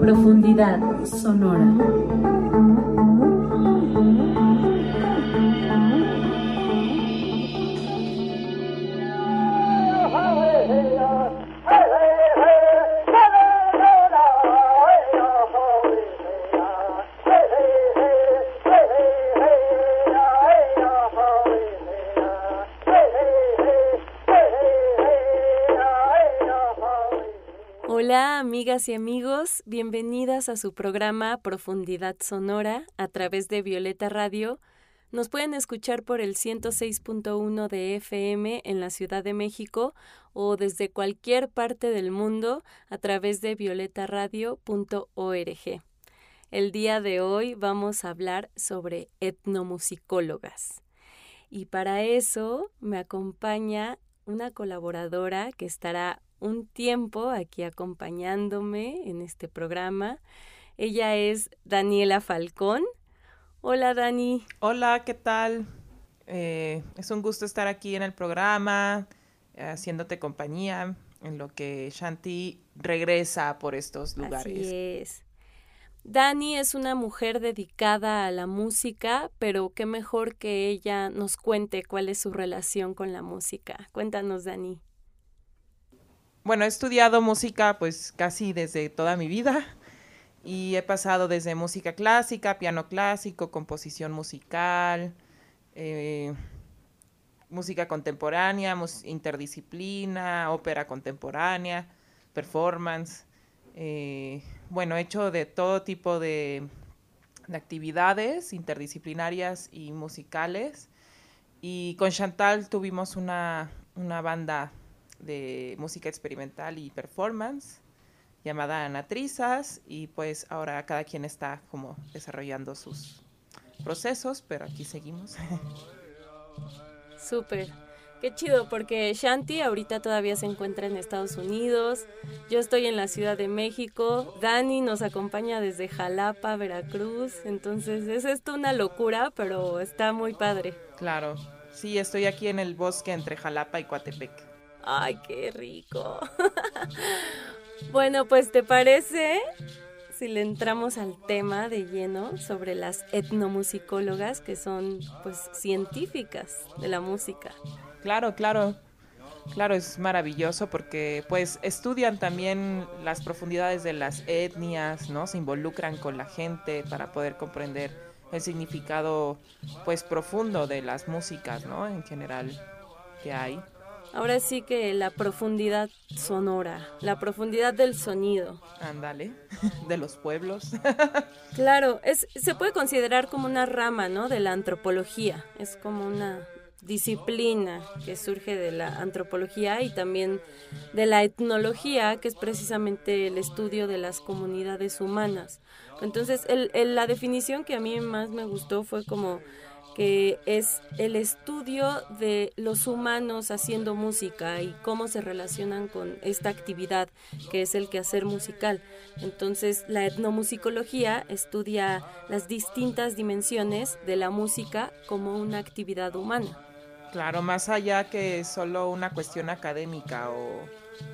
Profundidad sonora. Amigas y amigos, bienvenidas a su programa Profundidad Sonora a través de Violeta Radio. Nos pueden escuchar por el 106.1 de FM en la Ciudad de México o desde cualquier parte del mundo a través de violetaradio.org. El día de hoy vamos a hablar sobre etnomusicólogas. Y para eso me acompaña una colaboradora que estará un tiempo aquí acompañándome en este programa. Ella es Daniela Falcón. Hola Dani. Hola, ¿qué tal? Eh, es un gusto estar aquí en el programa, haciéndote compañía en lo que Shanti regresa por estos lugares. Así es. Dani es una mujer dedicada a la música, pero qué mejor que ella nos cuente cuál es su relación con la música. Cuéntanos, Dani bueno, he estudiado música pues casi desde toda mi vida y he pasado desde música clásica, piano clásico, composición musical, eh, música contemporánea, interdisciplina, ópera contemporánea, performance. Eh, bueno, he hecho de todo tipo de, actividades interdisciplinarias y musicales. Y con Chantal tuvimos una, una banda de música experimental y performance llamada Anatrizas y pues ahora cada quien está como desarrollando sus procesos, pero aquí seguimos. Súper. Qué chido, porque Shanti ahorita todavía se encuentra en Estados Unidos, yo estoy en la Ciudad de México, Dani nos acompaña desde Jalapa, Veracruz, entonces es esto una locura, pero está muy padre. Claro, sí, estoy aquí en el bosque entre Jalapa y Coatepec. Ay, qué rico. bueno, pues ¿te parece si le entramos al tema de lleno sobre las etnomusicólogas que son pues científicas de la música? Claro, claro. Claro, es maravilloso porque pues estudian también las profundidades de las etnias, ¿no? Se involucran con la gente para poder comprender el significado pues profundo de las músicas, ¿no? En general que hay. Ahora sí que la profundidad sonora, la profundidad del sonido. Ándale, de los pueblos. claro, es, se puede considerar como una rama, ¿no? De la antropología. Es como una disciplina que surge de la antropología y también de la etnología, que es precisamente el estudio de las comunidades humanas. Entonces, la definición que a mí más me gustó fue como que es el estudio de los humanos haciendo música y cómo se relacionan con esta actividad que es el quehacer musical. Entonces, la etnomusicología estudia las distintas dimensiones de la música como una actividad humana. Claro, más allá que solo una cuestión académica o,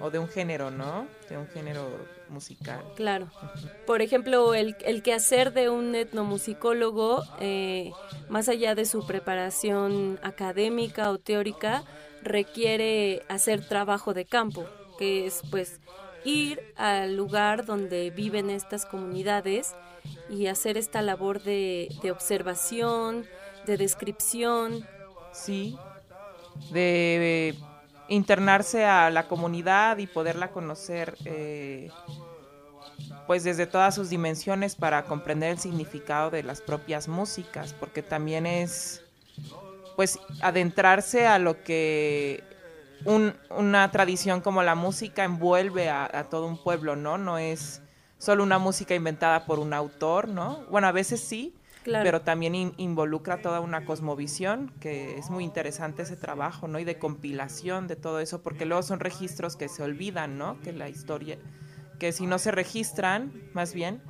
o de un género, ¿no? De un género musical. Claro. Por ejemplo, el, el quehacer de un etnomusicólogo, eh, más allá de su preparación académica o teórica, requiere hacer trabajo de campo, que es pues ir al lugar donde viven estas comunidades y hacer esta labor de, de observación, de descripción. Sí, de internarse a la comunidad y poderla conocer eh, pues desde todas sus dimensiones para comprender el significado de las propias músicas, porque también es pues adentrarse a lo que una tradición como la música envuelve a, a, todo un pueblo, ¿no? No es solo una música inventada por un autor, ¿no? Bueno, a veces sí, pero también involucra toda una cosmovisión, que es muy interesante ese trabajo, ¿no? Y de compilación de todo eso, porque luego son registros que se olvidan, ¿no? Que la historia, que si no se registran, más bien,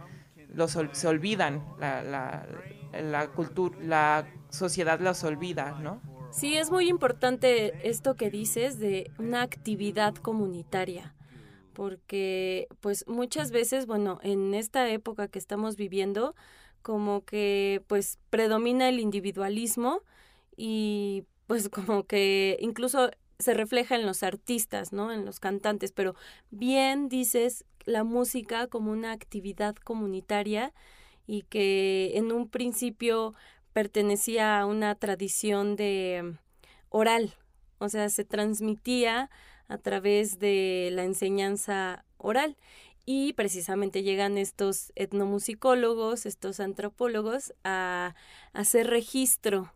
los, se olvidan, la, la, la cultura, la sociedad los olvida, ¿no? Sí, es muy importante esto que dices de una actividad comunitaria porque pues muchas veces, bueno, en esta época que estamos viviendo, como que pues predomina el individualismo y pues como que incluso se refleja en los artistas, ¿no? En los cantantes, pero bien dices la música como una actividad comunitaria y que en un principio pertenecía a una tradición de oral, o sea, se transmitía a través de la enseñanza oral. Y precisamente llegan estos etnomusicólogos, estos antropólogos, a, hacer registro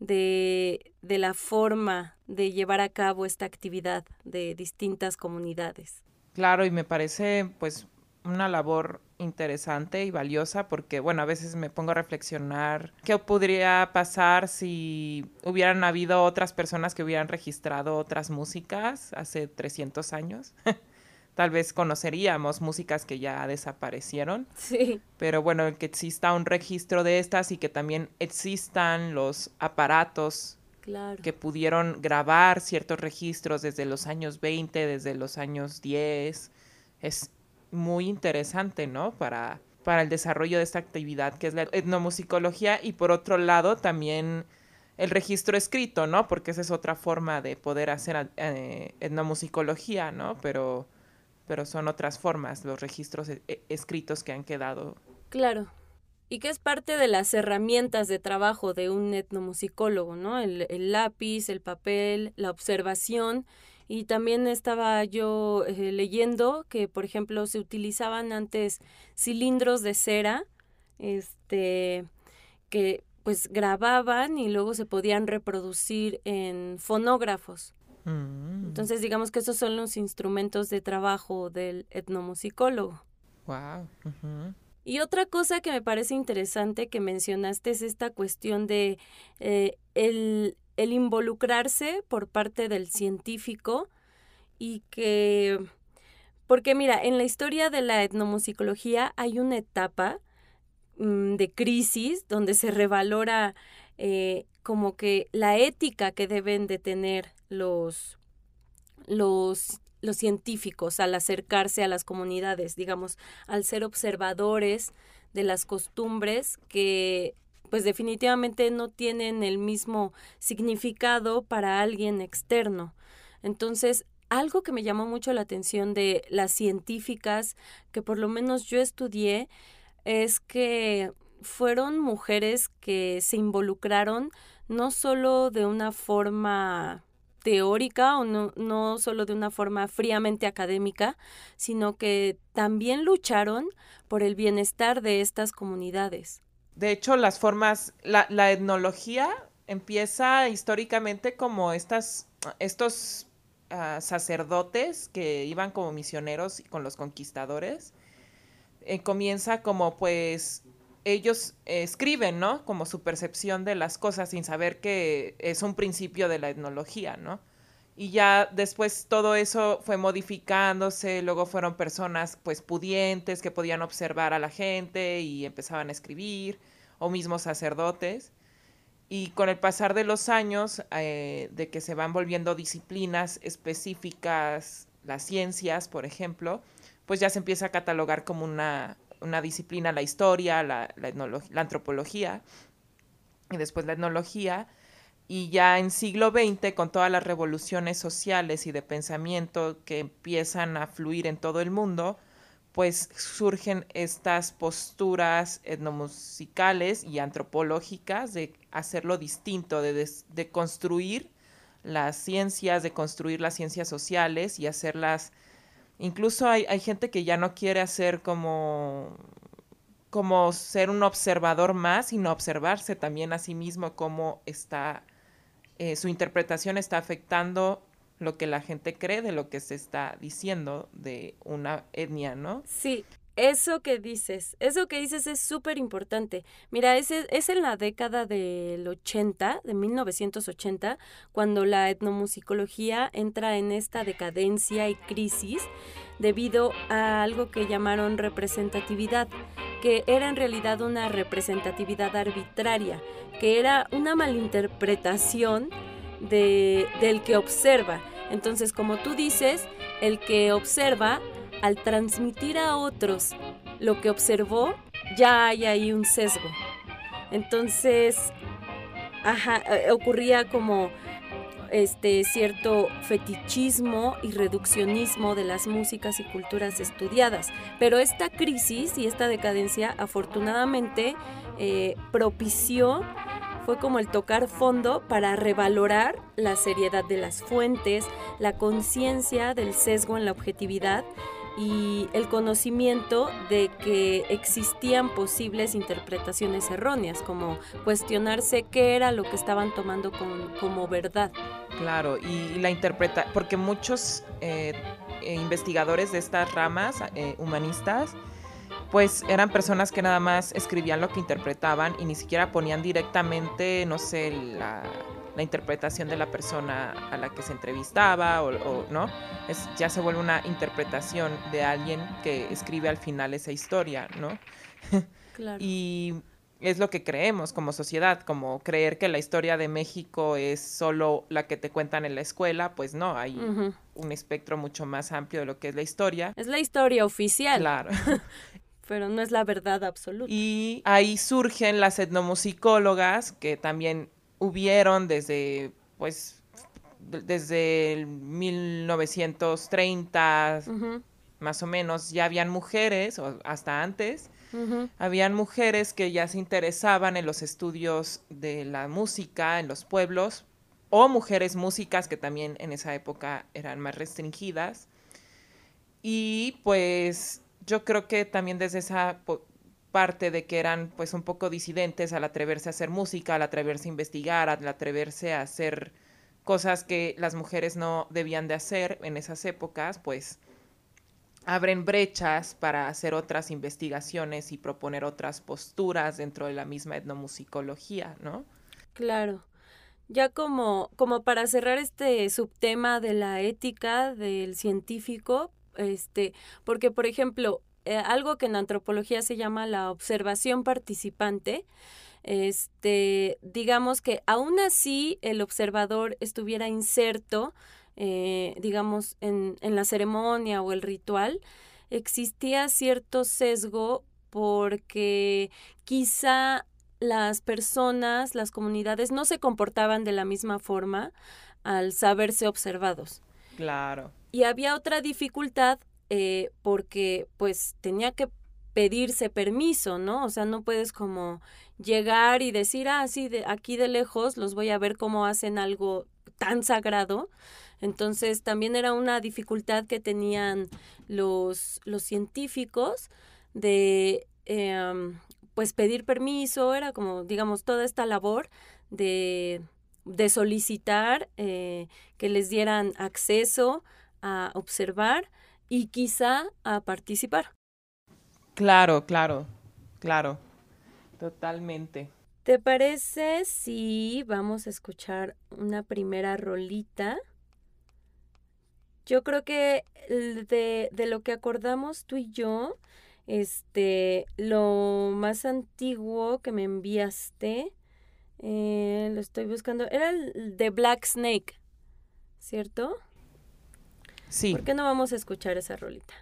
de, de la forma de llevar a cabo esta actividad de distintas comunidades. Claro, y me parece pues una labor interesante y valiosa porque, bueno, a veces me pongo a reflexionar qué podría pasar si hubieran habido otras personas que hubieran registrado otras músicas hace 300 años. Tal vez conoceríamos músicas que ya desaparecieron. Sí. Pero bueno, que exista un registro de estas y que también existan los aparatos que pudieron grabar ciertos registros desde los años 20, desde los años 10. Es muy interesante, ¿no? Para, para el desarrollo de esta actividad que es la etnomusicología y por otro lado también el registro escrito, ¿no? Porque esa es otra forma de poder hacer eh, etnomusicología, ¿no? Pero, pero son otras formas, los registros e, escritos que han quedado. Claro. Y que es parte de las herramientas de trabajo de un etnomusicólogo, ¿no? El, el lápiz, el papel, la observación y también estaba yo eh, leyendo que, por ejemplo, se utilizaban antes cilindros de cera, este, que pues grababan y luego se podían reproducir en fonógrafos. Mm. Entonces, digamos que esos son los instrumentos de trabajo del etnomusicólogo. Wow. Y otra cosa que me parece interesante que mencionaste es esta cuestión de eh, el, el involucrarse por parte del científico y que, porque mira, en la historia de la etnomusicología hay una etapa mm, de crisis donde se revalora eh, como que la ética que deben de tener los, los, los científicos al acercarse a las comunidades, digamos, al ser observadores de las costumbres que pues definitivamente no tienen el mismo significado para alguien externo. Entonces, algo que me llamó mucho la atención de las científicas que por lo menos yo estudié es que fueron mujeres que se involucraron no solo de una forma teórica o no, no solo de una forma fríamente académica, sino que también lucharon por el bienestar de estas comunidades. De hecho, las formas, la, etnología empieza históricamente como estas, estos ah, sacerdotes que iban como misioneros con los conquistadores. Eh, comienza como pues ellos escriben, ¿no? Como su percepción de las cosas sin saber que es un principio de la etnología, ¿no? Y ya después todo eso fue modificándose, luego fueron personas pues pudientes que podían observar a la gente y empezaban a escribir, o mismos sacerdotes. Y con el pasar de los años, eh, de que se van volviendo disciplinas específicas, las ciencias, por ejemplo, pues ya se empieza a catalogar como una, una disciplina la historia, la, la, antropología, y después la etnología, y ya en siglo XX, con todas las revoluciones sociales y de pensamiento que empiezan a fluir en todo el mundo, pues surgen estas posturas etnomusicales y antropológicas de hacerlo distinto, de, de, construir las ciencias, de construir las ciencias sociales y hacerlas... Incluso hay, hay gente que ya no quiere hacer como como ser un observador más, sino observarse también a sí mismo cómo está eh, su interpretación está afectando lo que la gente cree de lo que se está diciendo de una etnia, ¿no? Sí, eso que dices, eso que dices es súper importante. Mira, es, es en la década del 80, de 1980, cuando la etnomusicología entra en esta decadencia y crisis debido a algo que llamaron representatividad, que era en realidad una representatividad arbitraria, que era una malinterpretación de, del que observa. Entonces, como tú dices, el que observa al transmitir a otros lo que observó, ya hay ahí un sesgo. Entonces, eh, ocurría como este cierto fetichismo y reduccionismo de las músicas y culturas estudiadas. Pero esta crisis y esta decadencia afortunadamente eh, propició fue como el tocar fondo para revalorar la seriedad de las fuentes, la conciencia del sesgo en la objetividad y el conocimiento de que existían posibles interpretaciones erróneas, como cuestionarse qué era lo que estaban tomando como, verdad. Claro, y la interpreta, porque muchos eh, investigadores de estas ramas eh, humanistas pues eran personas que nada más escribían lo que interpretaban y ni siquiera ponían directamente, no sé, la, interpretación de la persona a la que se entrevistaba o, no. Es, ya se vuelve una interpretación de alguien que escribe al final esa historia, ¿no? Claro. y es lo que creemos como sociedad, como creer que la historia de México es solo la que te cuentan en la escuela, pues no, hay un espectro mucho más amplio de lo que es la historia. Es la historia oficial. Claro. pero no es la verdad absoluta. Y ahí surgen las etnomusicólogas que también hubieron desde, pues, desde 1930, más o menos, ya habían mujeres, o hasta antes, habían mujeres que ya se interesaban en los estudios de la música en los pueblos, o mujeres músicas que también en esa época eran más restringidas. Y pues yo creo que también desde esa parte de que eran pues un poco disidentes al atreverse a hacer música, al atreverse a investigar, al atreverse a hacer cosas que las mujeres no debían de hacer en esas épocas, pues abren brechas para hacer otras investigaciones y proponer otras posturas dentro de la misma etnomusicología, ¿no? Claro. Ya como, como para cerrar este subtema de la ética del científico, este, porque por ejemplo, eh, algo que en antropología se llama la observación participante, este, digamos que aún así el observador estuviera inserto, eh, digamos, en, en la ceremonia o el ritual, existía cierto sesgo porque quizá las personas, las comunidades no se comportaban de la misma forma al saberse observados. Claro. Y había otra dificultad eh, porque pues tenía que pedirse permiso, ¿no? O sea, no puedes como llegar y decir, ah, sí, de aquí de lejos los voy a ver cómo hacen algo tan sagrado. Entonces también era una dificultad que tenían los, los científicos de em, pues pedir permiso, era como, digamos, toda esta labor de, de solicitar eh, que les dieran acceso a observar y quizá a participar. Claro, claro, claro, totalmente. ¿Te parece si vamos a escuchar una primera rolita? Yo creo que de, de, lo que acordamos tú y yo, este, lo más antiguo que me enviaste, eh, lo estoy buscando, era el de Black Snake, ¿cierto? ¿Por qué no vamos a escuchar esa rolita?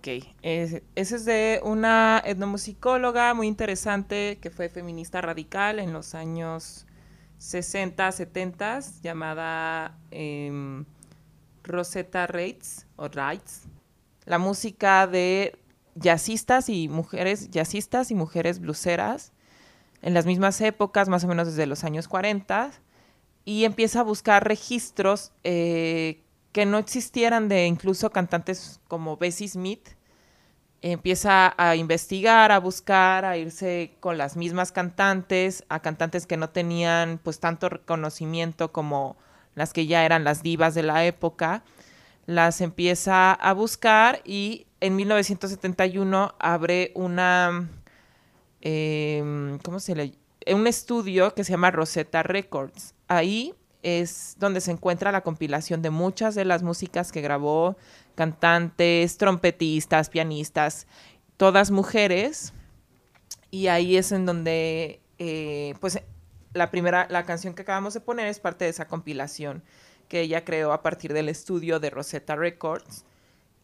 Ok, es- ese es de una etnomusicóloga muy interesante que fue feminista radical en los años 60, 70, llamada em, Rosetta Reitz o Reitz. La música de jazzistas y mujeres jazzistas y mujeres bluseras en las mismas épocas, más o menos desde los años 40, y empieza a buscar registros eh, que no existieran de incluso cantantes como Bessie Smith. Empieza a investigar, a buscar, a irse con las mismas cantantes, a cantantes que no tenían pues tanto reconocimiento como las que ya eran las divas de la época. Las empieza a buscar y en 1971 abre una eh, ¿cómo se le un estudio que se llama Rosetta Records. Ahí es donde se encuentra la compilación de muchas de las músicas que grabó cantantes, trompetistas, pianistas, todas mujeres. Y ahí es en donde, eh, pues, la primera, la canción que acabamos de poner es parte de esa compilación que ella creó a partir del estudio de Rosetta Records.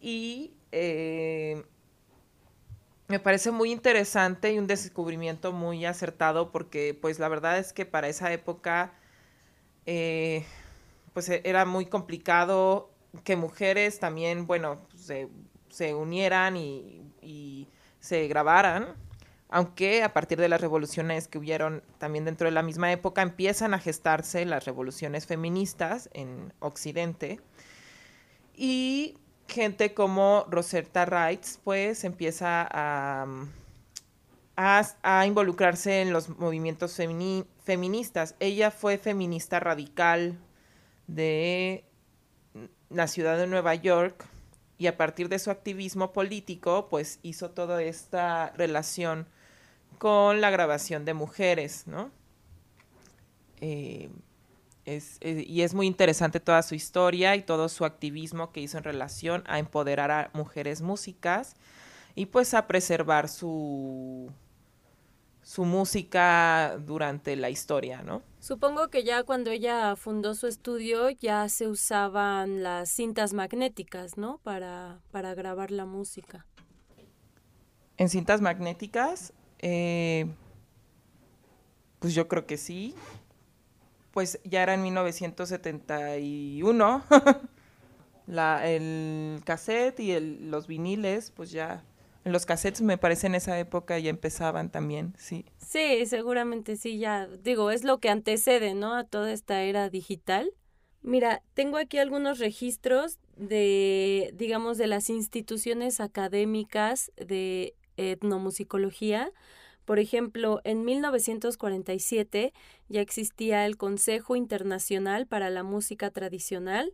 Y eh, me parece muy interesante y un descubrimiento muy acertado porque pues la verdad es que para esa época eh, pues e- era muy complicado que mujeres también, bueno, se, se unieran y, se grabaran, aunque a partir de las revoluciones que hubieron también dentro de la misma época empiezan a gestarse las revoluciones feministas en Occidente. Y gente como Rosetta Reitz, pues empieza a, a, a involucrarse en los movimientos femini- feministas. Ella fue feminista radical de la ciudad de Nueva York y a partir de su activismo político, pues hizo toda esta relación con la grabación de mujeres, ¿no? Eh, eh, y es muy interesante toda su historia y todo su activismo que hizo en relación a empoderar a mujeres músicas y pues a preservar su, su música durante la historia, ¿no? Supongo que ya cuando ella fundó su estudio ya se usaban las cintas magnéticas, ¿no? Para, para grabar la música. En cintas magnéticas, eh, pues yo creo que sí. Pues ya era en 1971. La, el cassette y el- los viniles, pues ya. Los cassettes me parece en esa época ya empezaban también, sí. Sí, seguramente sí, ya digo, es lo que antecede, ¿no? A toda esta era digital. Mira, tengo aquí algunos registros de, digamos, de las instituciones académicas de etnomusicología. Por ejemplo, en 1947 ya existía el Consejo Internacional para la Música Tradicional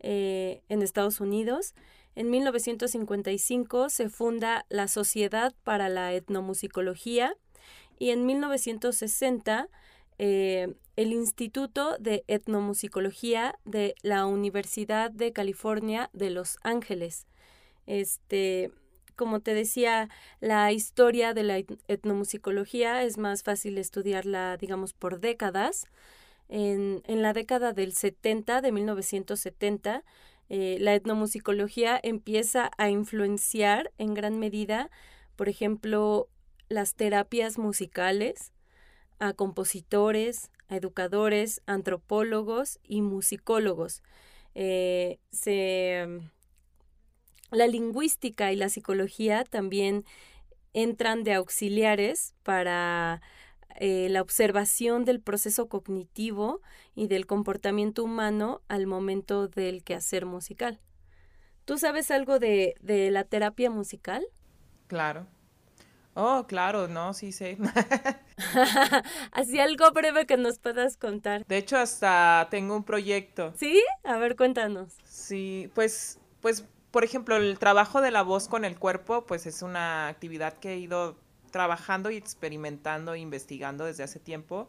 eh, en Estados Unidos. En 1955 se funda la Sociedad para la Etnomusicología y en 1960 eh, el Instituto de Etnomusicología de la Universidad de California de Los Ángeles. Este, como te decía, la historia de la et- etnomusicología es más fácil estudiarla, digamos, por décadas. En, en la década del 70, de 1970, eh, la etnomusicología empieza a influenciar en gran medida, por ejemplo, las terapias musicales, a compositores, a educadores, antropólogos y musicólogos. Eh, se, la lingüística y la psicología también entran de auxiliares para eh, la observación del proceso cognitivo y del comportamiento humano al momento del quehacer musical. ¿Tú sabes algo de, de la terapia musical? Claro. Oh, claro, no, sí sé. Así algo breve que nos puedas contar. De hecho, hasta tengo un proyecto. ¿Sí? A ver, cuéntanos. Sí, pues, pues, por ejemplo, el trabajo de la voz con el cuerpo, pues es una actividad que he ido trabajando y experimentando e investigando desde hace tiempo.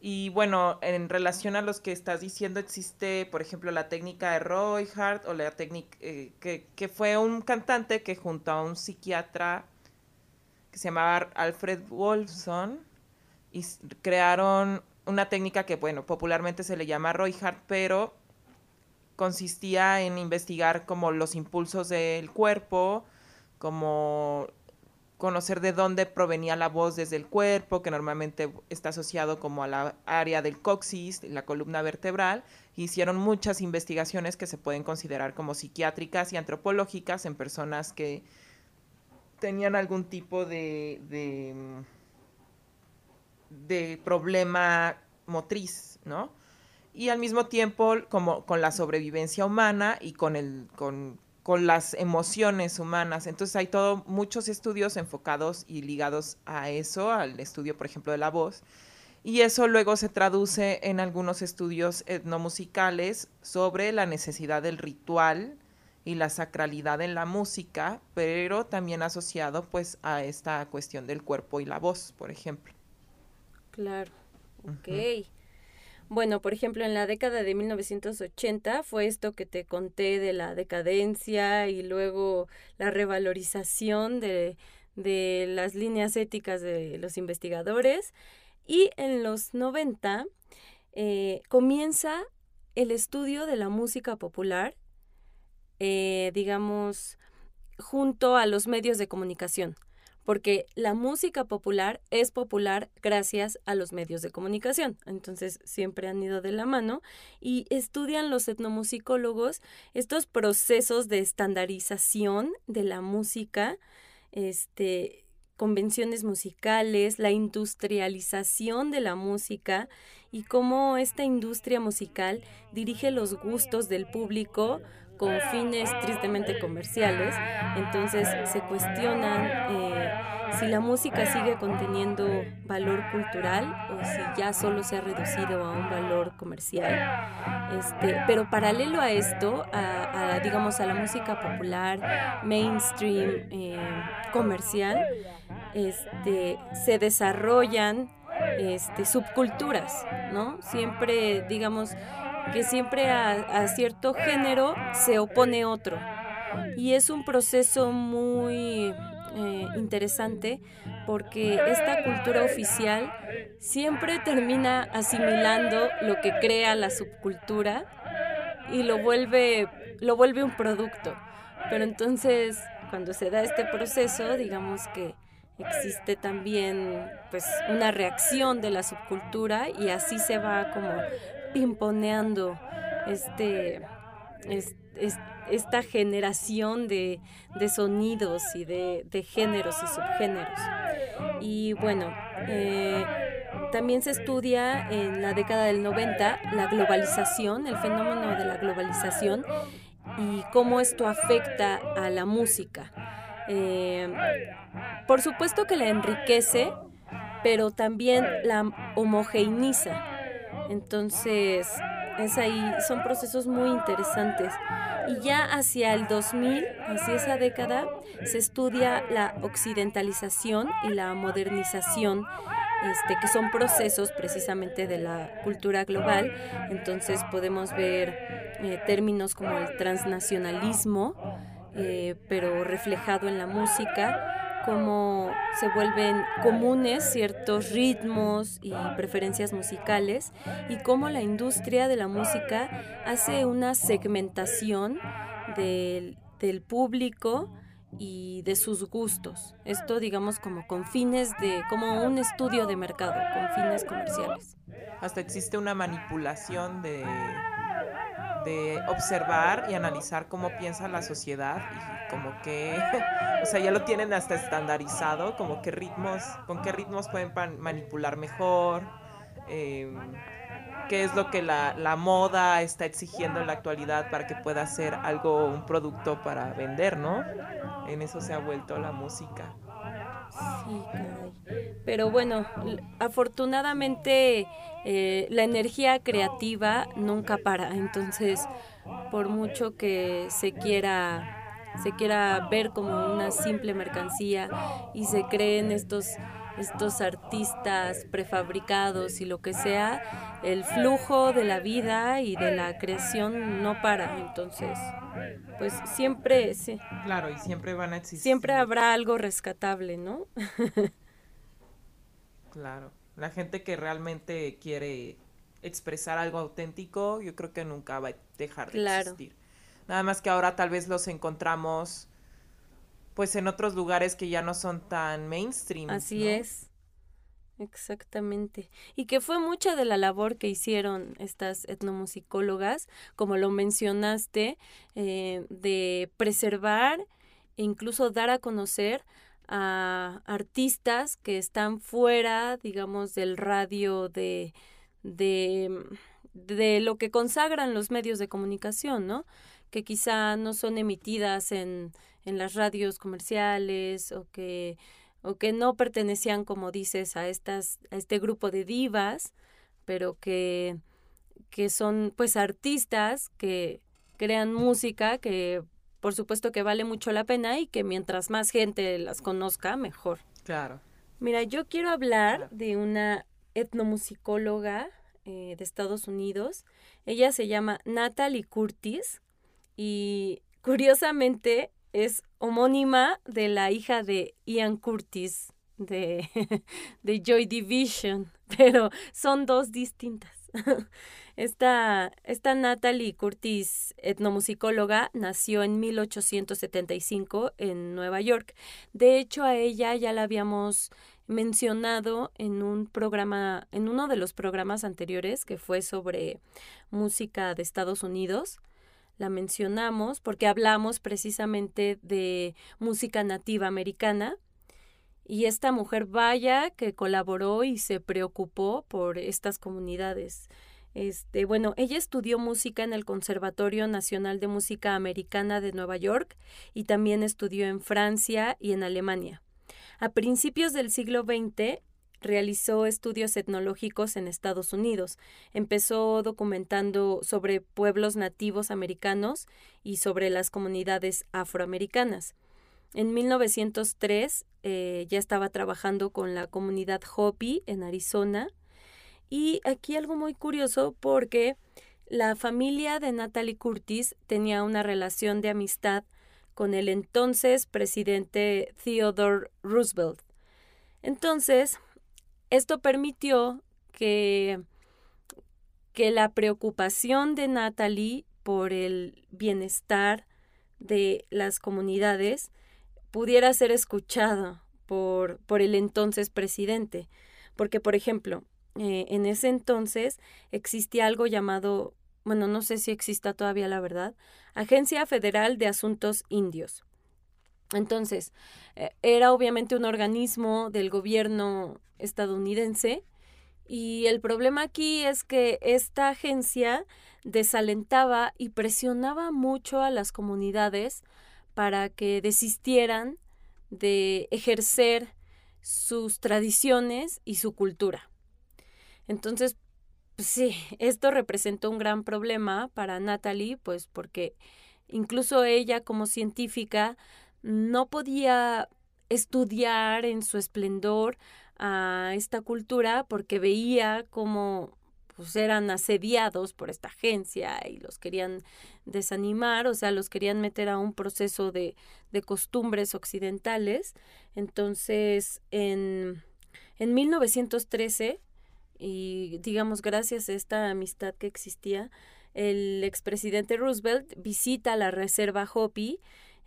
Y bueno, en relación a los que estás diciendo, existe, por ejemplo, la técnica de Roy Hart o la técnica eh, que, que, fue un cantante que junto a un psiquiatra que se llamaba Alfred Wolfson y crearon una técnica que, bueno, popularmente se le llama Roy Hart, pero consistía en investigar como los impulsos del cuerpo, como conocer de dónde provenía la voz desde el cuerpo, que normalmente está asociado como a la área del coxis, la columna vertebral. Hicieron muchas investigaciones que se pueden considerar como psiquiátricas y antropológicas en personas que tenían algún tipo de, de, de problema motriz, ¿no? Y al mismo tiempo como con la sobrevivencia humana y con el con con las emociones humanas. Entonces hay todo, muchos estudios enfocados y ligados a eso, al estudio, por ejemplo, de la voz. Y eso luego se traduce en algunos estudios etnomusicales sobre la necesidad del ritual y la sacralidad en la música, pero también asociado pues a esta cuestión del cuerpo y la voz, por ejemplo. Claro, ok. Bueno, por ejemplo, en la década de 1980 fue esto que te conté de la decadencia y luego la revalorización de, de las líneas éticas de los investigadores. Y en los 90 eh, comienza el estudio de la música popular, eh, digamos, junto a los medios de comunicación porque la música popular es popular gracias a los medios de comunicación. Entonces siempre han ido de la mano y estudian los etnomusicólogos estos procesos de estandarización de la música, este convenciones musicales, la industrialización de la música y cómo esta industria musical dirige los gustos del público con fines tristemente comerciales, entonces se cuestionan eh, si la música sigue conteniendo valor cultural o si ya solo se ha reducido a un valor comercial. Este, pero paralelo a esto, a, digamos a la música popular, mainstream, eh, comercial, este, se desarrollan este, subculturas, ¿no? Siempre, digamos, que siempre a, cierto género se opone otro. Y es un proceso muy eh, interesante porque esta cultura oficial siempre termina asimilando lo que crea la subcultura y lo vuelve, lo vuelve un producto. Pero entonces, cuando se da este proceso, digamos que existe también pues una reacción de la subcultura y así se va como pimponeando este, esta generación de, sonidos y de, géneros y subgéneros. Y bueno, eh, también se estudia en la década del 90 la globalización, el fenómeno de la globalización y cómo esto afecta a la música. Eh, por supuesto que la enriquece, pero también la homogeneiza. Entonces, es ahí, son procesos muy interesantes. Y ya hacia el 2000, hacia esa década, se estudia la occidentalización y la modernización, este, que son procesos precisamente de la cultura global. Entonces podemos ver eh, términos como el transnacionalismo, eh, pero reflejado en la música, cómo se vuelven comunes ciertos ritmos y preferencias musicales y cómo la industria de la música hace una segmentación del, del público y de sus gustos. Esto digamos como con fines de, como un estudio de mercado, con fines comerciales. Hasta existe una manipulación de de observar y analizar cómo piensa la sociedad y como que, o sea, ya lo tienen hasta estandarizado, como qué ritmos, con qué ritmos pueden manipular mejor, em, qué es lo que la, la, moda está exigiendo en la actualidad para que pueda ser algo, un producto para vender, ¿no? En eso se ha vuelto la música. Sí. Pero bueno, afortunadamente eh, la energía creativa nunca para. Entonces, por mucho que se quiera se quiera ver como una simple mercancía y se creen estos estos artistas prefabricados y lo que sea, el flujo de la vida y de la creación no para. Entonces, pues siempre, sí. Claro, y siempre van a existir. Siempre habrá algo rescatable, ¿no? claro. La gente que realmente quiere expresar algo auténtico, yo creo que nunca va a dejar de existir. Nada más que ahora tal vez los encontramos pues en otros lugares que ya no son tan mainstream. Así es. Exactamente. Y que fue mucha de la labor que hicieron estas etnomusicólogas, como lo mencionaste, eh, de preservar e incluso dar a conocer a artistas que están fuera, digamos, del radio de, de, de lo que consagran los medios de comunicación, ¿no? Que quizá no son emitidas en, en las radios comerciales o que o que no pertenecían, como dices, a estas a este grupo de divas, pero que que son pues artistas que crean música que por supuesto que vale mucho la pena y que mientras más gente las conozca, mejor. Claro. Mira, yo quiero hablar de una etnomusicóloga eh, de Estados Unidos. Ella se llama Natalie Curtis y curiosamente es homónima de la hija de Ian Curtis de, de Joy Division, pero son dos distintas. Esta, esta Natalie Curtis, etnomusicóloga, nació en 1875 en Nueva York. De hecho, a ella ya la habíamos mencionado en un programa, en uno de los programas anteriores que fue sobre música de Estados Unidos la mencionamos porque hablamos precisamente de música nativa americana. Y esta mujer vaya que colaboró y se preocupó por estas comunidades. Este, bueno, ella estudió música en el Conservatorio Nacional de Música Americana de Nueva York y también estudió en Francia y en Alemania. A principios del siglo XX realizó estudios etnológicos en Estados Unidos. Empezó documentando sobre pueblos nativos americanos y sobre las comunidades afroamericanas. En 1903 eh, ya estaba trabajando con la comunidad Hopi en Arizona. Y aquí algo muy curioso porque la familia de Natalie Curtis tenía una relación de amistad con el entonces presidente Theodore Roosevelt. Entonces, esto permitió que, que la preocupación de Natalie por el bienestar de las comunidades pudiera ser escuchado por, por el entonces presidente. Porque, por ejemplo, eh, en ese entonces existía algo llamado, bueno, no sé si exista todavía la verdad, Agencia Federal de Asuntos Indios. Entonces, eh, era obviamente un organismo del gobierno estadounidense y el problema aquí es que esta agencia desalentaba y presionaba mucho a las comunidades para que desistieran de ejercer sus tradiciones y su cultura. Entonces, pues sí, esto representó un gran problema para Natalie, pues porque incluso ella como científica no podía estudiar en su esplendor a esta cultura porque veía cómo pues eran asediados por esta agencia y los querían desanimar, o sea, los querían meter a un proceso de, de costumbres occidentales. Entonces, en, en 1913, y digamos gracias a esta amistad que existía, el expresidente Roosevelt visita la reserva Hopi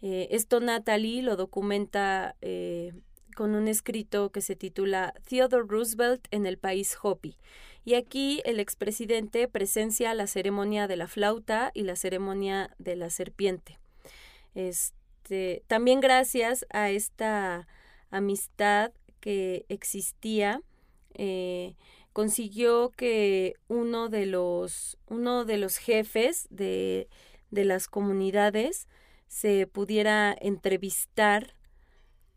eh, esto Natalie lo documenta eh, con un escrito que se titula Theodore Roosevelt en el país Hopi. Y aquí el expresidente presencia la ceremonia de la flauta y la ceremonia de la serpiente. Este, también gracias a esta amistad que existía, eh, consiguió que uno de los, uno de los jefes de, de las comunidades se pudiera entrevistar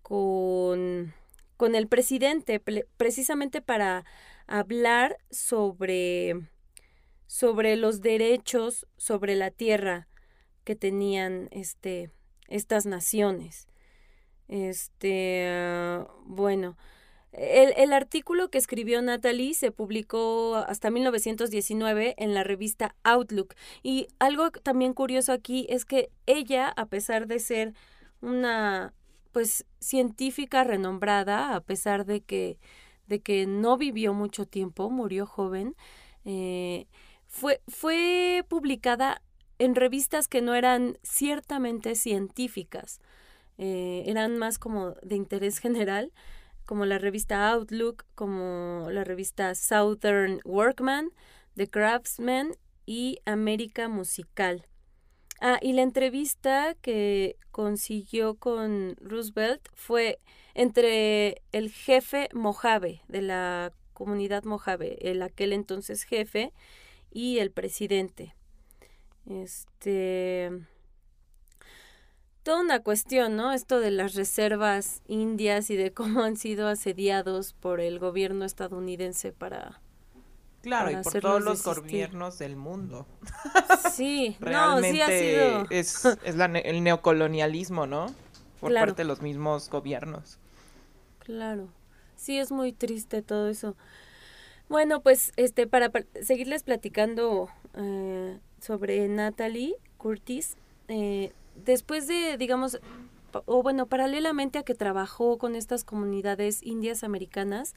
con, con el presidente, precisamente para hablar sobre, sobre los derechos sobre la tierra que tenían este, estas naciones. Este, bueno, El, el, artículo que escribió Natalie se publicó hasta 1919 en la revista Outlook. Y algo también curioso aquí es que ella, a pesar de ser una pues científica renombrada, a pesar de que, de que no vivió mucho tiempo, murió joven, eh, fue, fue publicada en revistas que no eran ciertamente científicas, eh, eran más como de interés general como la revista Outlook, como la revista Southern Workman, The Craftsman y América Musical. Ah, y la entrevista que consiguió con Roosevelt fue entre el jefe Mojave de la comunidad Mojave, el aquel entonces jefe, y el presidente. Este toda una cuestión, ¿no? Esto de las reservas indias y de cómo han sido asediados por el gobierno estadounidense para... Claro, y por todos los gobiernos del mundo. Sí, Realmente no, sí ha sido... es, es la, el neocolonialismo, ¿no? Por parte de los mismos gobiernos. Claro, sí es muy triste todo eso. Bueno, pues este para, seguirles platicando eh, sobre Natalie Curtis, eh, después de, digamos, o bueno, paralelamente a que trabajó con estas comunidades indias americanas,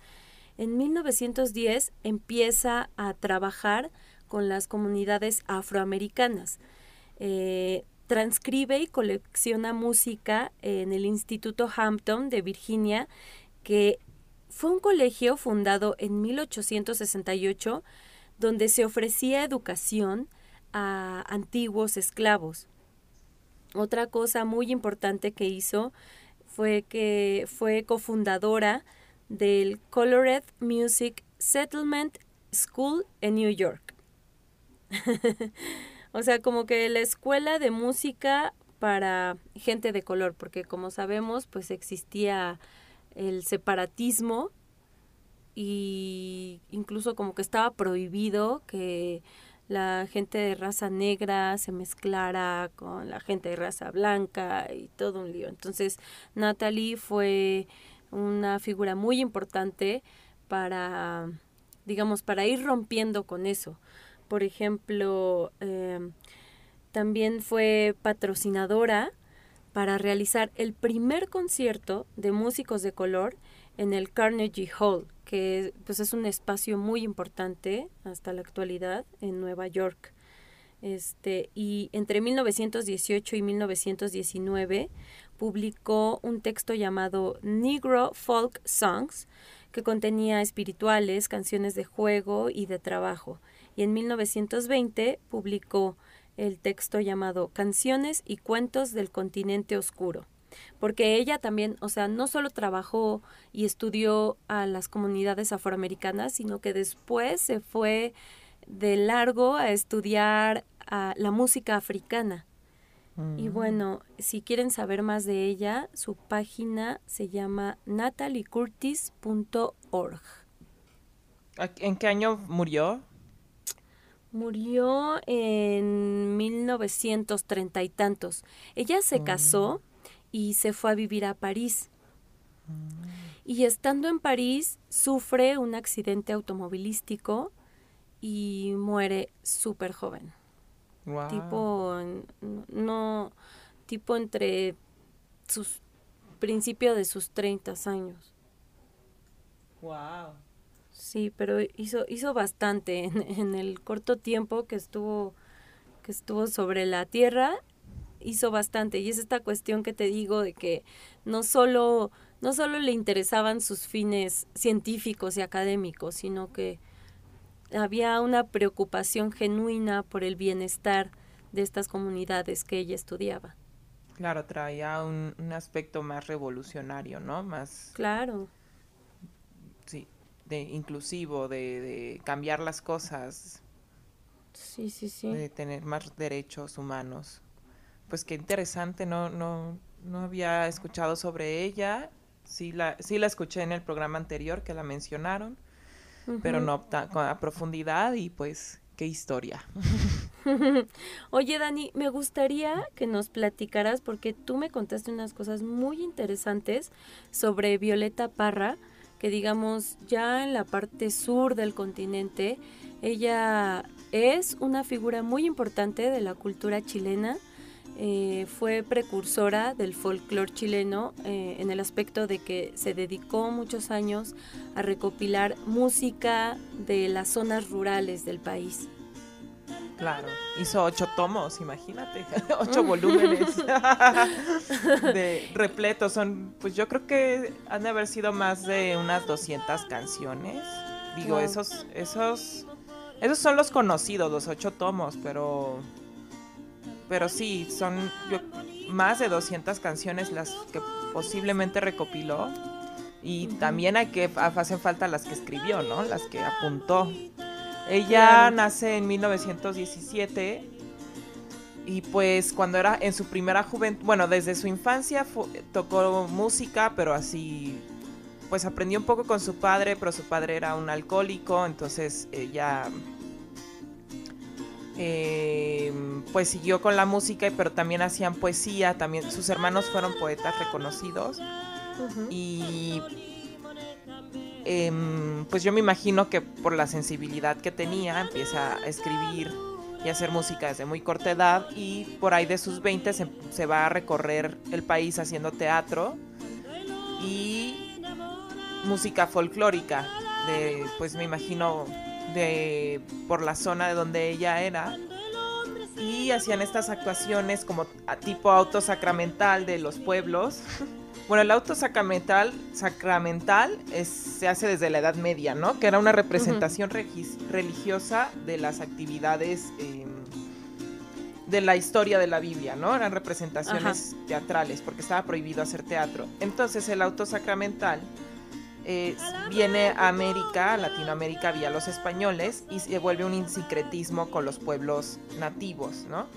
en 1910 empieza a trabajar con las comunidades afroamericanas. Eh, transcribe y colecciona música en el Instituto Hampton de Virginia, que fue un colegio fundado en 1868 donde se ofrecía educación a antiguos esclavos. Otra cosa muy importante que hizo fue que fue cofundadora del Colored Music Settlement School en New York. o sea, como que la escuela de música para gente de color, porque como sabemos, pues existía el separatismo y incluso como que estaba prohibido que la gente de raza negra se mezclara con la gente de raza blanca y todo un lío. Entonces, Natalie fue una figura muy importante para, digamos, para ir rompiendo con eso. Por ejemplo, em, también fue patrocinadora para realizar el primer concierto de músicos de color en el Carnegie Hall, que pues es un espacio muy importante hasta la actualidad en Nueva York. Este, y entre 1918 y 1919 publicó un texto llamado Negro Folk Songs, que contenía espirituales, canciones de juego y de trabajo. Y en 1920 publicó el texto llamado Canciones y Cuentos del Continente Oscuro porque ella también, o sea, no solo trabajó y estudió a las comunidades afroamericanas, sino que después se fue de largo a estudiar a la música africana. Y bueno, si quieren saber más de ella, su página se llama nataliecurtis.org. ¿En qué año murió? Murió en 1930 y tantos. Ella se mm. casó y se fue a vivir a París. Y estando en París, sufre un accidente automovilístico y muere súper joven. Tipo, no, tipo entre sus principios de sus 30 años. Wow. Sí, pero hizo, hizo bastante en, en el corto tiempo que estuvo, que estuvo sobre la tierra hizo bastante y es esta cuestión que te digo de que no solo no solo le interesaban sus fines científicos y académicos, sino que había una preocupación genuina por el bienestar de estas comunidades que ella estudiaba. Claro, traía un, un aspecto más revolucionario, ¿no? Más... Claro. Sí, de inclusivo, de, de cambiar las cosas. Sí, sí, sí. De tener más derechos humanos pues qué interesante, no, no, no había escuchado sobre ella. Sí la, sí la escuché en el programa anterior que la mencionaron, pero no a profundidad y pues qué historia. Oye, Dani, me gustaría que nos platicaras, porque tú me contaste unas cosas muy interesantes sobre Violeta Parra, que digamos ya en la parte sur del continente, ella es una figura muy importante de la cultura chilena. Eh, fue precursora del folclore chileno eh, en el aspecto de que se dedicó muchos años a recopilar música de las zonas rurales del país. Claro, hizo ocho tomos, imagínate, ocho volúmenes de repletos. Son, pues yo creo que han de haber sido más de unas 200 canciones. Digo, Wow. esos, esos, esos son los conocidos, los ocho tomos, pero, pero sí, son yo- más de 200 canciones las que posiblemente recopiló. Y también hay que, hacen falta las que escribió, ¿no? Las que apuntó. Ella nace en 1917 y pues cuando era en su primera juventud, bueno, desde su infancia tocó música, pero así, pues aprendió un poco con su padre, pero su padre era un alcohólico, entonces ella eh, pues siguió con la música, pero también hacían poesía, también sus hermanos fueron poetas reconocidos. Y em, pues yo me imagino que por la sensibilidad que tenía empieza a escribir y hacer música desde muy corta edad y por ahí de sus 20 se, se va a recorrer el país haciendo teatro y música folclórica de pues me imagino de por la zona de donde ella era y hacían estas actuaciones como a tipo auto sacramental de los pueblos bueno, el auto sacramental, sacramental es- se hace desde la Edad Media, ¿no? Que era una representación religiosa de las actividades eh, de la historia de la Biblia, ¿no? Eran representaciones teatrales, porque estaba prohibido hacer teatro. Entonces el auto sacramental eh, viene a América, a Latinoamérica, vía los españoles, y se vuelve un sincretismo con los pueblos nativos, ¿no?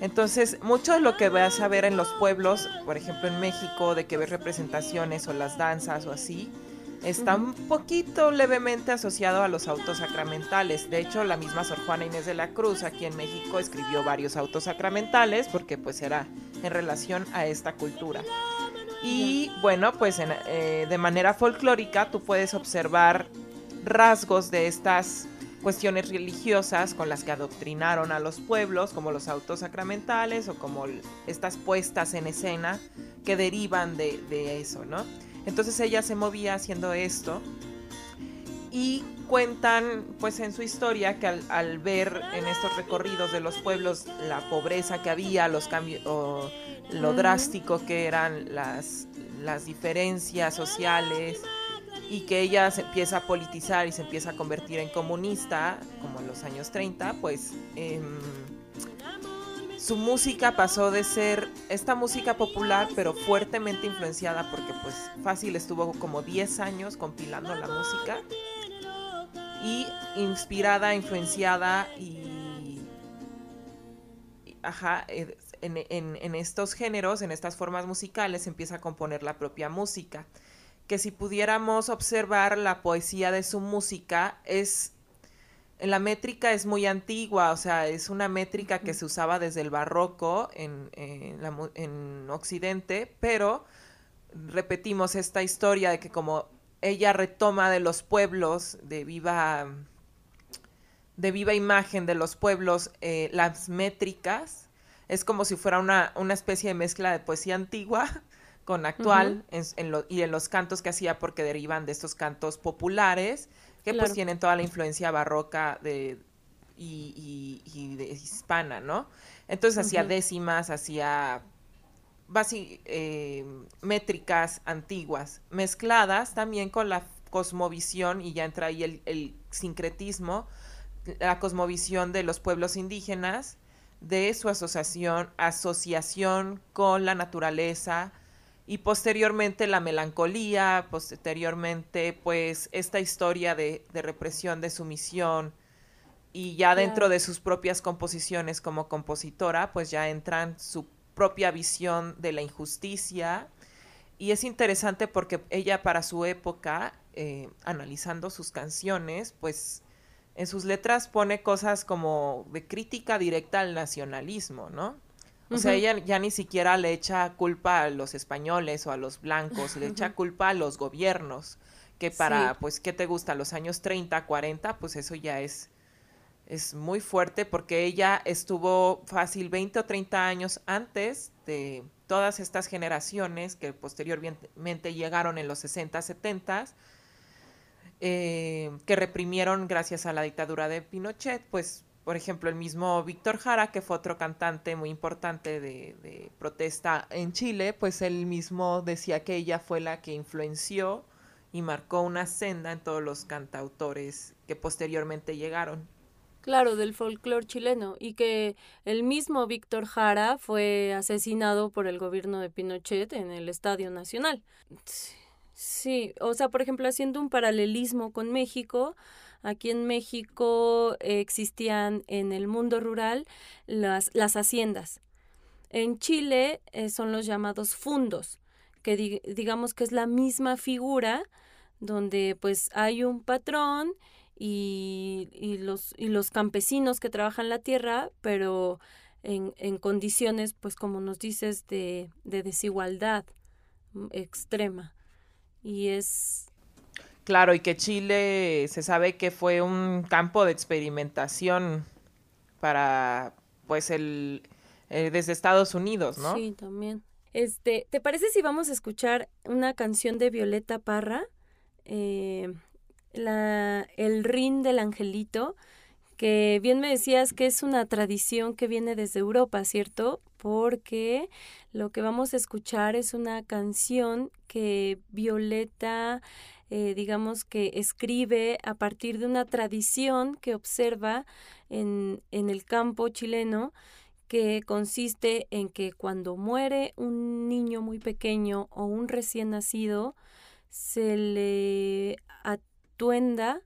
Entonces, mucho de lo que vas a ver en los pueblos, por ejemplo en México, de que ves representaciones o las danzas o así, está un poquito levemente asociado a los autos sacramentales. De hecho, la misma Sor Juana Inés de la Cruz aquí en México escribió varios autos sacramentales porque pues era en relación a esta cultura. Y bueno, pues en, eh, de manera folclórica tú puedes observar rasgos de estas cuestiones religiosas con las que adoctrinaron a los pueblos, como los autos sacramentales o como estas puestas en escena que derivan de, de eso, ¿no? Entonces ella se movía haciendo esto y cuentan pues en su historia que al, al ver en estos recorridos de los pueblos la pobreza que había, los cambios, o lo drástico que eran las, las diferencias sociales y que ella se empieza a politizar y se empieza a convertir en comunista, como en los años 30, pues em, su música pasó de ser esta música popular, pero fuertemente influenciada, porque pues fácil estuvo como 10 años compilando la música, y inspirada, influenciada y... Ajá, en, en- en estos géneros, en estas formas musicales, empieza a componer la propia música. Que si pudiéramos observar la poesía de su música es la métrica es muy antigua, o sea, es una métrica que se usaba desde el barroco en, en la mu- en Occidente, pero repetimos esta historia de que como ella retoma de los pueblos, de viva, de viva imagen de los pueblos, eh, las métricas, es como si fuera una, una especie de mezcla de poesía antigua con actual en- en lo- y en los cantos que hacía porque derivan de estos cantos populares que Claro. pues tienen toda la influencia barroca de y, y- y de hispana, ¿no? Entonces hacía décimas, hacía eh, métricas antiguas, mezcladas también con la cosmovisión, y ya entra ahí el, el sincretismo, la cosmovisión de los pueblos indígenas, de su asociación, asociación con la naturaleza, y posteriormente la melancolía, posteriormente pues esta historia de, de represión, de sumisión, y ya dentro Claro. de sus propias composiciones como compositora, pues ya entran su propia visión de la injusticia. Y es interesante porque ella para su época, eh, analizando sus canciones, pues en sus letras pone cosas como de crítica directa al nacionalismo, ¿no? O sea, ella ya ni siquiera le echa culpa a los españoles o a los blancos, le echa culpa a los gobiernos que para, pues, ¿qué te gusta? Los años 30, 40, pues eso ya es, es muy fuerte porque ella estuvo fácil 20 o 30 años antes de todas estas generaciones que posteriormente llegaron en los 60, 70, eh, que reprimieron gracias a la dictadura de Pinochet, pues por ejemplo, el mismo Víctor Jara, que fue otro cantante muy importante de, protesta en Chile, pues él mismo decía que ella fue la que influenció y marcó una senda en todos los cantautores que posteriormente llegaron. Claro, del folclore chileno y que el mismo Víctor Jara fue asesinado por el gobierno de Pinochet en el Estadio Nacional. Sí, o sea, por ejemplo, haciendo un paralelismo con México, Aquí en México existían en el mundo rural las, las haciendas. En Chile eh, son los llamados fundos, que digamos que es la misma figura donde pues hay un patrón y, y, los, y los campesinos que trabajan la tierra, pero en, en condiciones, pues como nos dices, de, de desigualdad mm, extrema. Y es, Claro, y que Chile se sabe que fue un campo de experimentación para, pues, el, eh, desde Estados Unidos, ¿no? Sí, también. Este, ¿te parece si vamos a escuchar una canción de Violeta Parra? Eh, la, el Rin del Angelito, que bien me decías que es una tradición que viene desde Europa, ¿cierto? Porque lo que vamos a escuchar es una canción que Violeta eh, digamos que escribe a partir de una tradición que observa en, en el campo chileno que consiste en que cuando muere un niño muy pequeño o un recién nacido, se le atuenda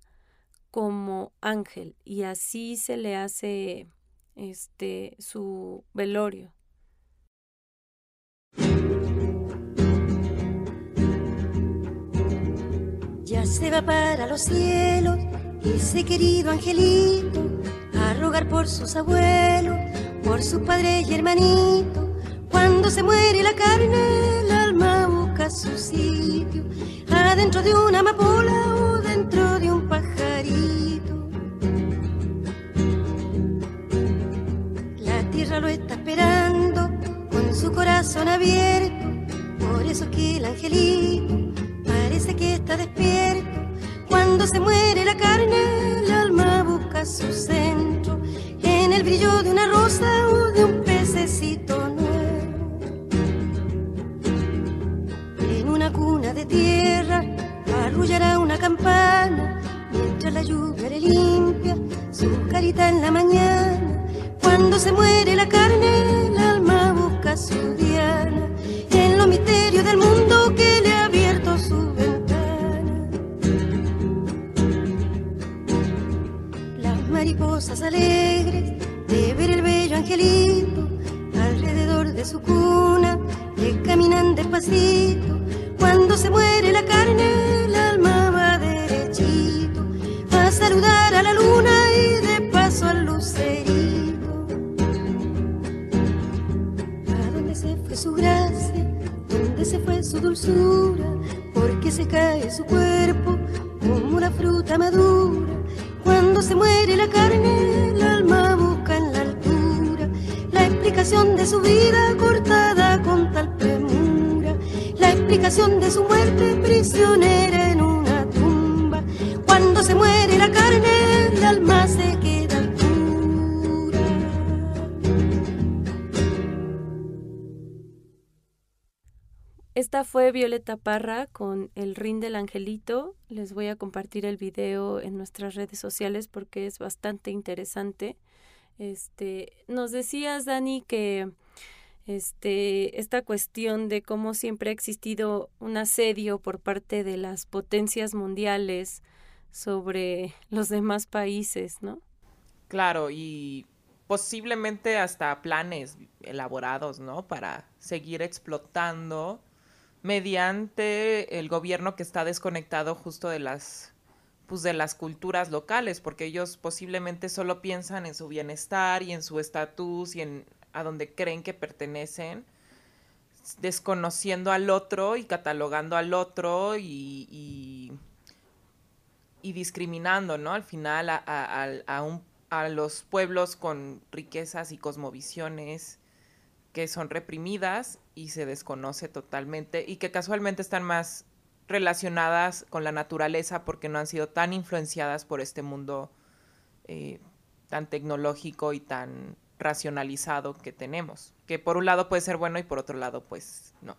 como ángel y así se le hace este su velorio. Ya se va para los cielos ese querido angelito a rogar por sus abuelos, por su padre y hermanito. Cuando se muere la carne, el alma busca su sitio, adentro de una amapola dentro de un pajarito. La tierra lo está esperando con su corazón abierto, por eso que el angelito parece que está despierto. Cuando se muere la carne, el alma busca su centro en el brillo de una rosa o de un pececito nuevo. En una cuna de tierra arrullará una campana mientras la lluvia le limpia su carita en la mañana. Cuando se muere la carne, el alma busca su diana en los misterios del mundo que le ha abierto su mariposas alegres de ver el bello angelito alrededor de su cuna, que caminan despacito. Cuando se muere la carne, el alma va derechito a saludar a la luna y de paso al lucerito. ¿A dónde se fue su gracia? ¿Dónde se fue su dulzura? Porque se cae su cuerpo como una fruta madura cuando se muere la carne, el alma busca en la altura la explicación de su vida cortada la explicación de su muerte prisionera en una tumba. Cuando se muere la carne, el alma se queda altura. Esta fue Violeta Parra con El Rin del Angelito. Les voy a compartir el video en nuestras redes sociales porque es bastante interesante. Este, nos decías, Dani, que este, esta cuestión de cómo siempre ha existido un asedio por parte de las potencias mundiales sobre los demás países, ¿no? Claro, y posiblemente hasta planes elaborados, ¿no? Para seguir explotando mediante el gobierno que está desconectado justo de las pues de las culturas locales, porque ellos posiblemente solo piensan en su bienestar y en su estatus y en a donde creen que pertenecen, desconociendo al otro y catalogando al otro y, y discriminando, ¿no? Al final a, a, a, un, a los pueblos con riquezas y cosmovisiones que son reprimidas y se desconoce totalmente y que casualmente están más relacionadas con la naturaleza porque no han sido tan influenciadas por este mundo eh, tan tecnológico y tan racionalizado que tenemos, que por un lado puede ser bueno y por otro lado pues no.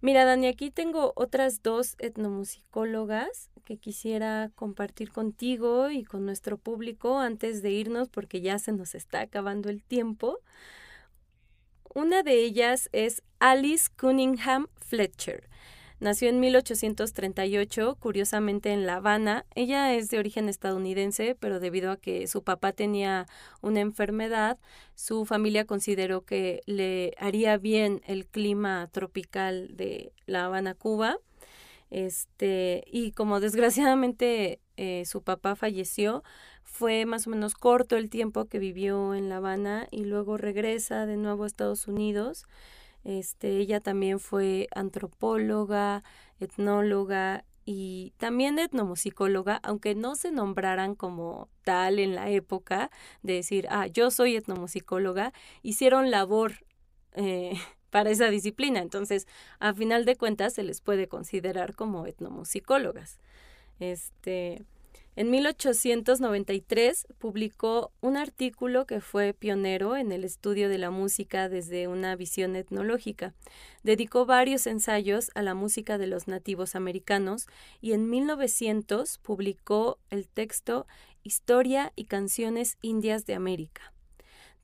Mira, Dani, aquí tengo otras dos etnomusicólogas que quisiera compartir contigo y con nuestro público antes de irnos porque ya se nos está acabando el tiempo. Una de ellas es Alice Cunningham Fletcher. Nació en 1838, curiosamente en La Habana. Ella es de origen estadounidense, pero debido a que su papá tenía una enfermedad, su familia consideró que le haría bien el clima tropical de La Habana, Cuba. Este, y como desgraciadamente eh, su papá falleció, fue más o menos corto el tiempo que vivió en La Habana y luego regresa de nuevo a Estados Unidos. Este, ella también fue antropóloga, etnóloga y también etnomusicóloga, aunque no se nombraran como tal en la época de decir, ah, yo soy etnomusicóloga, hicieron labor eh, para esa disciplina. Entonces, a final de cuentas, se les puede considerar como etnomusicólogas. Este, en 1893 publicó un artículo que fue pionero en el estudio de la música desde una visión etnológica. Dedicó varios ensayos a la música de los nativos americanos y en 1900 publicó el texto Historia y canciones indias de América.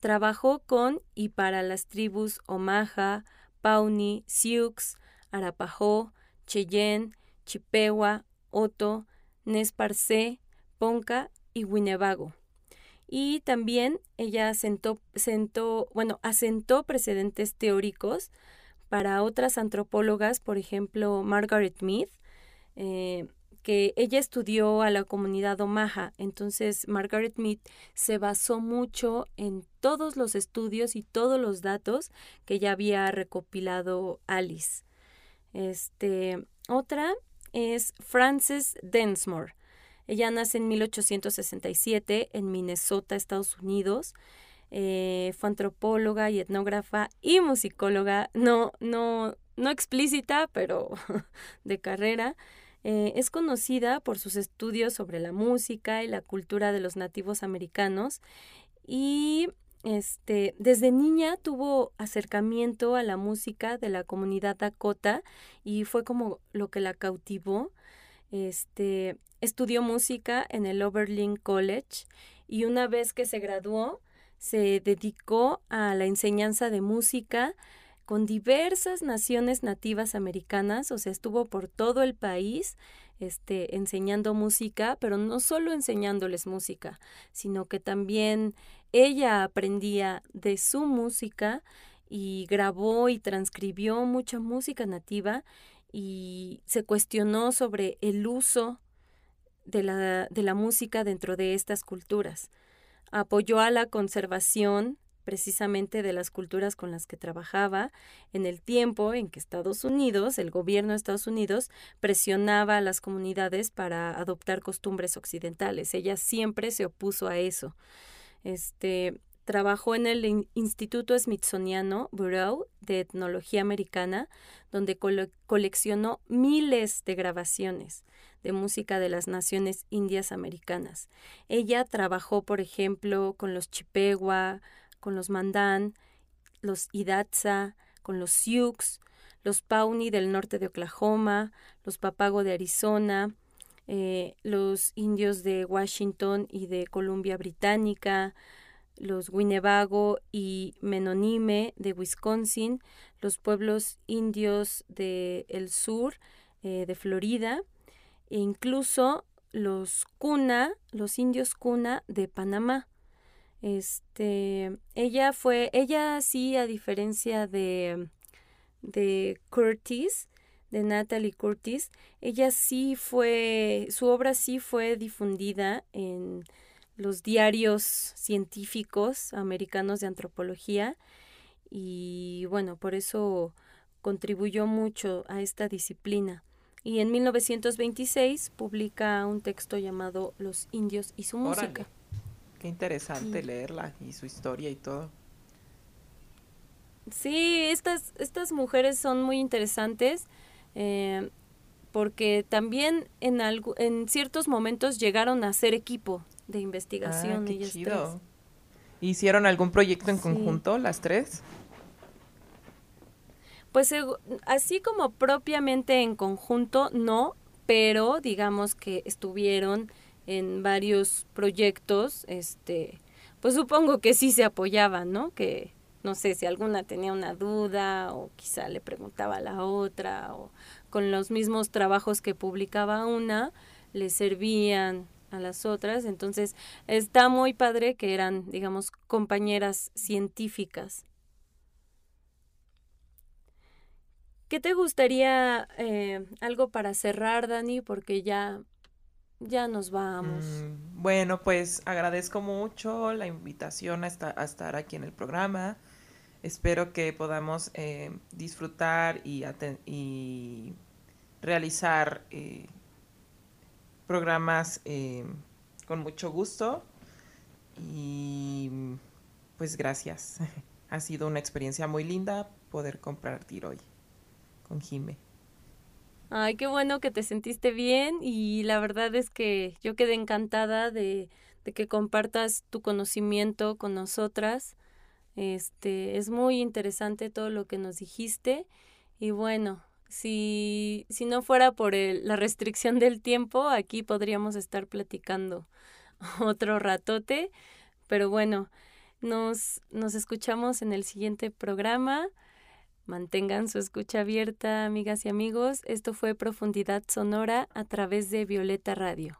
Trabajó con y para las tribus Omaha, Pawnee, Sioux, Arapaho, Cheyenne, Chippewa, Otto, Nesparcé, Ponca y Winnebago. Y también ella asentó, bueno, asentó precedentes teóricos para otras antropólogas, por ejemplo, Margaret Mead, eh, que ella estudió a la comunidad Omaha. Entonces, Margaret Mead se basó mucho en todos los estudios y todos los datos que ya había recopilado Alice. Este, otra es Frances Densmore. Ella nace en 1867 en Minnesota, Estados Unidos. Eh, fue antropóloga y etnógrafa y musicóloga, no, no, no explícita, pero de carrera. Eh, es conocida por sus estudios sobre la música y la cultura de los nativos americanos y este, desde niña tuvo acercamiento a la música de la comunidad Dakota y fue como lo que la cautivó. Este, estudió música en el Oberlin College y una vez que se graduó se dedicó a la enseñanza de música con diversas naciones nativas americanas, o sea, estuvo por todo el país este, enseñando música, pero no solo enseñándoles música, sino que también ella aprendía de su música y grabó y transcribió mucha música nativa y se cuestionó sobre el uso de la, de la música dentro de estas culturas. Apoyó a la conservación precisamente de las culturas con las que trabajaba en el tiempo en que Estados Unidos, el gobierno de Estados Unidos, presionaba a las comunidades para adoptar costumbres occidentales. Ella siempre se opuso a eso. Este, trabajó en el Instituto Smithsoniano Bureau de Etnología Americana, donde coleccionó miles de grabaciones de música de las naciones indias americanas. Ella trabajó, por ejemplo, con los Chippewa, con los Mandan, los Idatsa, con los Sioux, los Pawnee del norte de Oklahoma, los Papago de Arizona, eh, los indios de Washington y de Columbia Británica, los Winnebago y Menonime de Wisconsin, los pueblos indios del sur eh, de Florida, e incluso los Kuna, los indios Kuna de Panamá. Este, ella fue, ella sí, a diferencia de, de Curtis, de Natalie Curtis, ella sí fue, su obra sí fue difundida en los diarios científicos americanos de antropología y bueno, por eso contribuyó mucho a esta disciplina. y en 1926 publica un texto llamado Los indios y su Órale. música. Qué interesante Sí. leerla y su historia y todo. Sí, estas, estas mujeres son muy interesantes eh, porque también en, algu- en ciertos momentos llegaron a ser equipo de investigación. Ah, qué ellas chido. tres. ¿Hicieron algún proyecto en Sí. conjunto las tres? Pues así como propiamente en conjunto, no, pero digamos que estuvieron en varios proyectos, este, pues supongo que sí se apoyaban, ¿no? Que no sé si alguna tenía una duda o quizá le preguntaba a la otra o con los mismos trabajos que publicaba una le servían a las otras, entonces está muy padre que eran, digamos, compañeras científicas. ¿Qué te gustaría eh, algo para cerrar, Dani? Porque ya, ya nos vamos. Mm, bueno, pues agradezco mucho la invitación a, a estar aquí en el programa. Espero que podamos eh, disfrutar y, realizar eh, programas eh, con mucho gusto. Y pues gracias. Ha sido una experiencia muy linda poder compartir hoy con Jime. Ay, qué bueno que te sentiste bien y la verdad es que yo quedé encantada de que compartas tu conocimiento con nosotras. Este, es muy interesante todo lo que nos dijiste y bueno, si, si no fuera por la restricción del tiempo, aquí podríamos estar platicando otro ratote, pero bueno, nos, nos escuchamos en el siguiente programa. Mantengan su escucha abierta, amigas y amigos. Esto fue Profundidad Sonora a través de Violeta Radio.